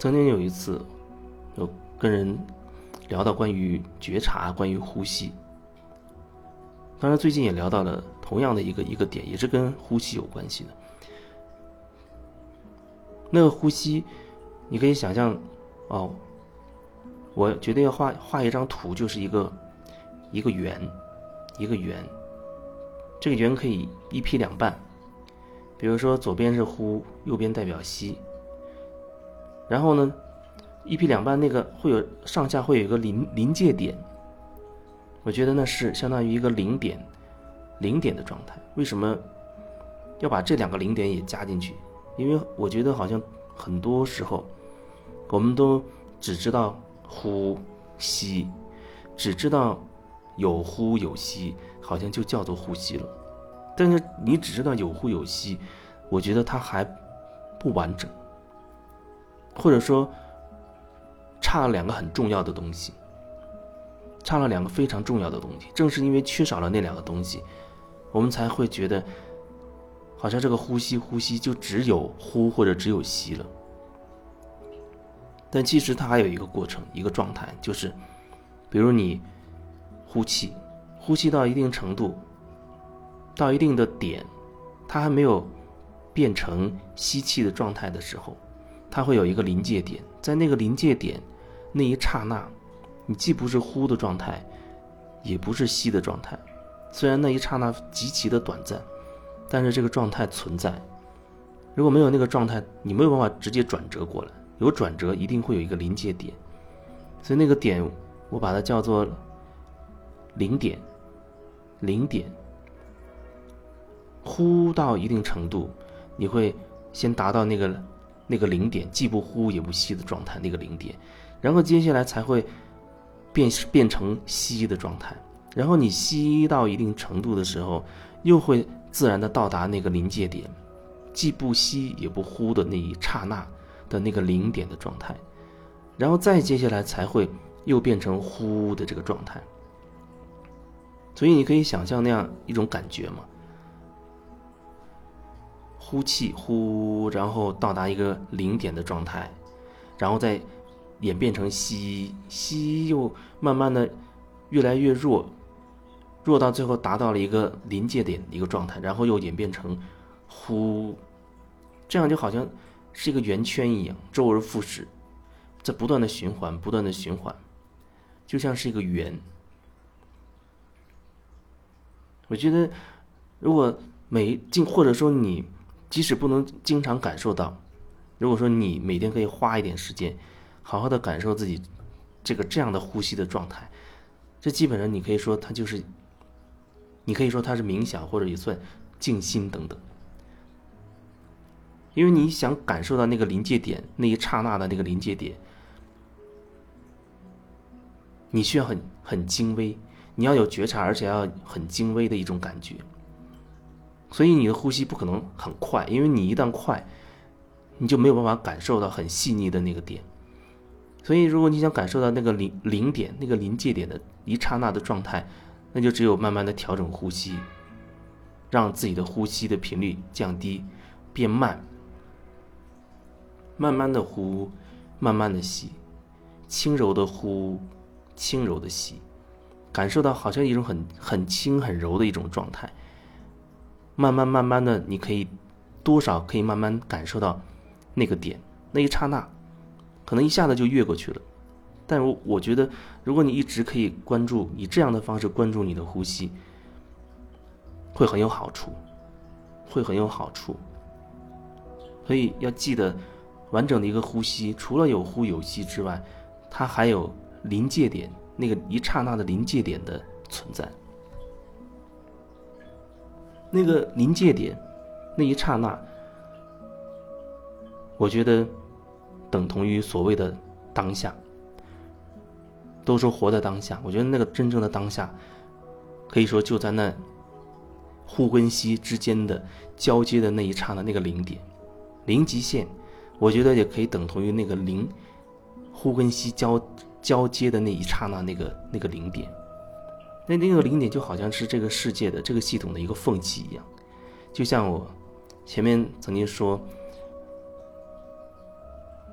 曾经有一次，有跟人聊到关于觉察、关于呼吸。当然，最近也聊到了同样的一个一个点，也是跟呼吸有关系的。那个呼吸，你可以想象，哦，我决定要画画一张图，就是一个一个圆，一个圆。这个圆可以一劈两半，比如说左边是呼，右边代表吸。然后呢，一劈两半那个会有上下会有一个临临界点，我觉得那是相当于一个零点，零点的状态。为什么要把这两个零点也加进去？因为我觉得好像很多时候，我们都只知道呼吸，只知道有呼有吸。好像就叫做呼吸了，但是你只知道有呼有吸，我觉得它还不完整，或者说差了两个很重要的东西，差了两个非常重要的东西。正是因为缺少了那两个东西，我们才会觉得好像这个呼吸呼吸就只有呼或者只有吸了。但其实它还有一个过程，一个状态，就是比如你呼气。呼吸到一定程度，到一定的点，它还没有变成吸气的状态的时候，它会有一个临界点。在那个临界点那一刹那，你既不是呼的状态，也不是吸的状态。虽然那一刹那极其的短暂，但是这个状态存在。如果没有那个状态，你没有办法直接转折过来。有转折，一定会有一个临界点。所以那个点，我把它叫做零点。零点，呼到一定程度，你会先达到那个那个零点，既不呼也不吸的状态，那个零点，然后接下来才会变变成吸的状态，然后你吸到一定程度的时候，又会自然的到达那个临界点，既不吸也不呼的那一刹那的那个零点的状态，然后再接下来才会又变成呼的这个状态。所以你可以想象那样一种感觉吗？呼气呼，然后到达一个零点的状态，然后再演变成吸吸，又慢慢的越来越弱，弱到最后达到了一个临界点的一个状态，然后又演变成呼，这样就好像是一个圆圈一样，周而复始，在不断的循环，不断的循环，就像是一个圆。我觉得，如果每进或者说你即使不能经常感受到，如果说你每天可以花一点时间，好好的感受自己这个这样的呼吸的状态，这基本上你可以说它就是，你可以说它是冥想或者也算静心等等，因为你想感受到那个临界点那一刹那的那个临界点，你需要很很精微。你要有觉察，而且要很精微的一种感觉，所以你的呼吸不可能很快，因为你一旦快，你就没有办法感受到很细腻的那个点。所以，如果你想感受到那个零零点、那个临界点的一刹那的状态，那就只有慢慢的调整呼吸，让自己的呼吸的频率降低，变慢，慢慢的呼，慢慢的吸，轻柔的呼，轻柔的吸。感受到好像一种很很轻很柔的一种状态，慢慢慢慢的，你可以多少可以慢慢感受到那个点那一刹那，可能一下子就越过去了。但我我觉得，如果你一直可以关注以这样的方式关注你的呼吸，会很有好处，会很有好处。所以要记得，完整的一个呼吸，除了有呼有吸之外，它还有临界点。那个一刹那的临界点的存在，那个临界点，那一刹那，我觉得等同于所谓的当下。都说活在当下，我觉得那个真正的当下，可以说就在那呼跟吸之间的交接的那一刹那那个零点，零极限，我觉得也可以等同于那个零呼跟吸交。交接的那一刹那，那个那个零点，那那个零点就好像是这个世界的这个系统的一个缝隙一样，就像我前面曾经说，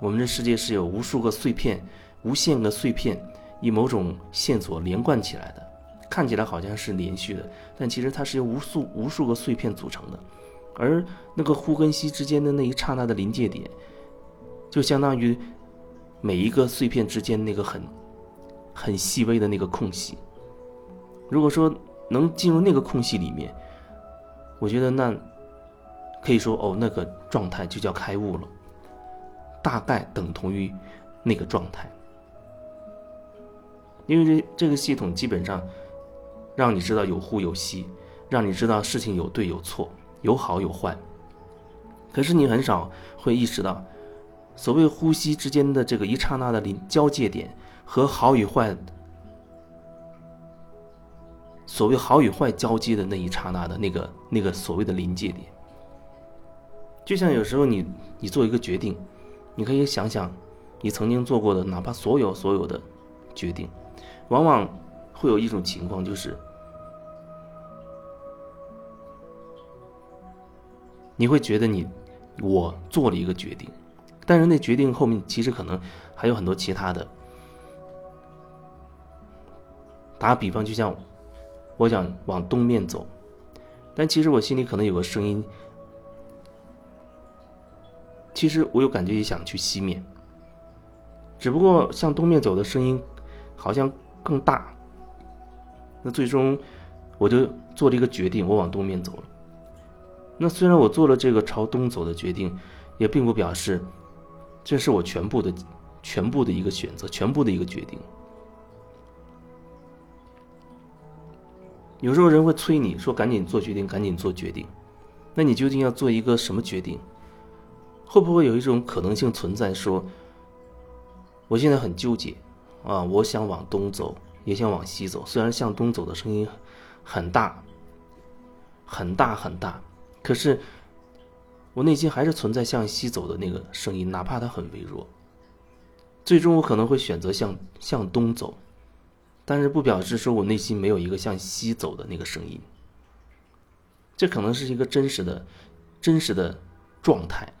我们这世界是有无数个碎片、无限个碎片，以某种线索连贯起来的，看起来好像是连续的，但其实它是由无数无数个碎片组成的。而那个呼跟吸之间的那一刹那的临界点，就相当于每一个碎片之间那个很很细微的那个空隙。如果说能进入那个空隙里面，我觉得那可以说哦，那个状态就叫开悟了，大概等同于那个状态。因为这这个系统基本上让你知道有呼有吸，让你知道事情有对有错。有好有坏，可是你很少会意识到，所谓呼吸之间的这个一刹那的临交界点和好与坏，所谓好与坏交接的那一刹那的那个那个所谓的临界点，就像有时候你你做一个决定，你可以想想你曾经做过的，哪怕所有所有的决定，往往会有一种情况就是。你会觉得你，我做了一个决定，但是那决定后面其实可能还有很多其他的。打比方，就像我想往东面走，但其实我心里可能有个声音，其实我有感觉也想去西面，只不过向东面走的声音好像更大。那最终我就做了一个决定，我往东面走了。那虽然我做了这个朝东走的决定，也并不表示这是我全部的、全部的一个选择，全部的一个决定。有时候人会催你说：“赶紧做决定，赶紧做决定。”那你究竟要做一个什么决定？会不会有一种可能性存在，说我现在很纠结啊，我想往东走，也想往西走。虽然向东走的声音很大，很大，很大。可是，我内心还是存在向西走的那个声音，哪怕它很微弱。最终，我可能会选择向向东走，但是不表示说我内心没有一个向西走的那个声音。这可能是一个真实的、真实的状态，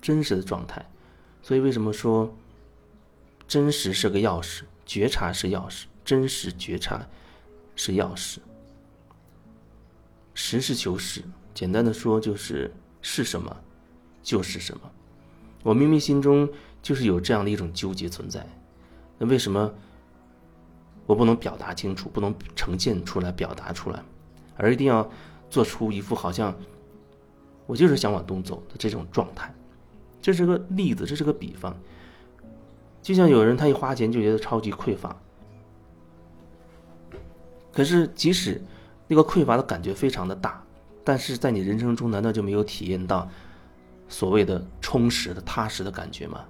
真实的状态。所以，为什么说真实是个钥匙，觉察是钥匙，真实觉察是钥匙，实事求是。简单的说，就是是什么，就是什么。我明明心中就是有这样的一种纠结存在，那为什么我不能表达清楚，不能呈现出来、表达出来，而一定要做出一副好像我就是想往东走的这种状态？这是个例子，这是个比方。就像有人他一花钱就觉得超级匮乏，可是即使那个匮乏的感觉非常的大。但是在你人生中，难道就没有体验到所谓的充实的、踏实的感觉吗？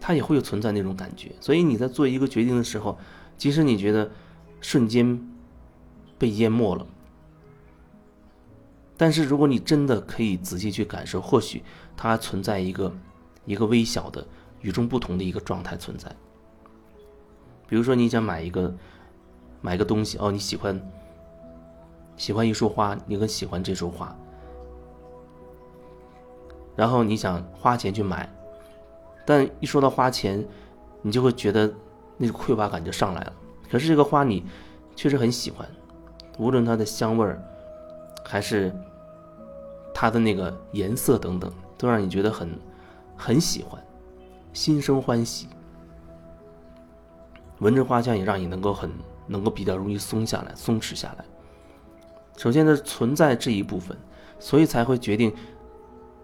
它也会有存在那种感觉。所以你在做一个决定的时候，即使你觉得瞬间被淹没了，但是如果你真的可以仔细去感受，或许它存在一个一个微小的、与众不同的一个状态存在。比如说，你想买一个买个东西哦，你喜欢。喜欢一束花，你很喜欢这束花，然后你想花钱去买，但一说到花钱，你就会觉得那种匮乏感就上来了。可是这个花你确实很喜欢，无论它的香味儿，还是它的那个颜色等等，都让你觉得很很喜欢，心生欢喜。闻着花香也让你能够很能够比较容易松下来、松弛下来。首先呢，存在这一部分，所以才会决定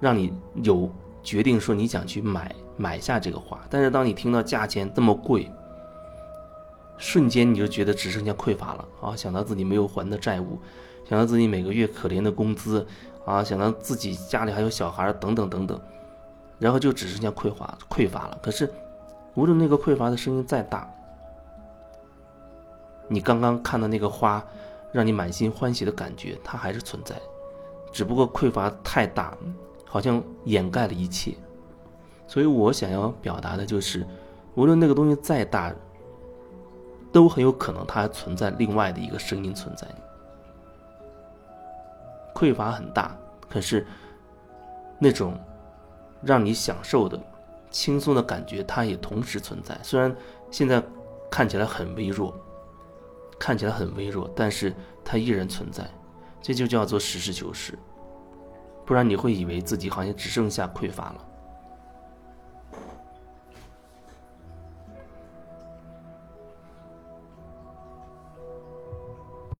让你有决定说你想去买买下这个花。但是当你听到价钱这么贵，瞬间你就觉得只剩下匮乏了啊！想到自己没有还的债务，想到自己每个月可怜的工资啊，想到自己家里还有小孩等等等等，然后就只剩下匮乏匮乏了。可是无论那个匮乏的声音再大，你刚刚看到那个花。让你满心欢喜的感觉，它还是存在，只不过匮乏太大，好像掩盖了一切。所以我想要表达的就是，无论那个东西再大，都很有可能它还存在另外的一个声音存在。匮乏很大，可是那种让你享受的轻松的感觉，它也同时存在。虽然现在看起来很微弱，看起来很微弱，但是它依然存在。这就叫做实事求是，不然你会以为自己好像只剩下匮乏了。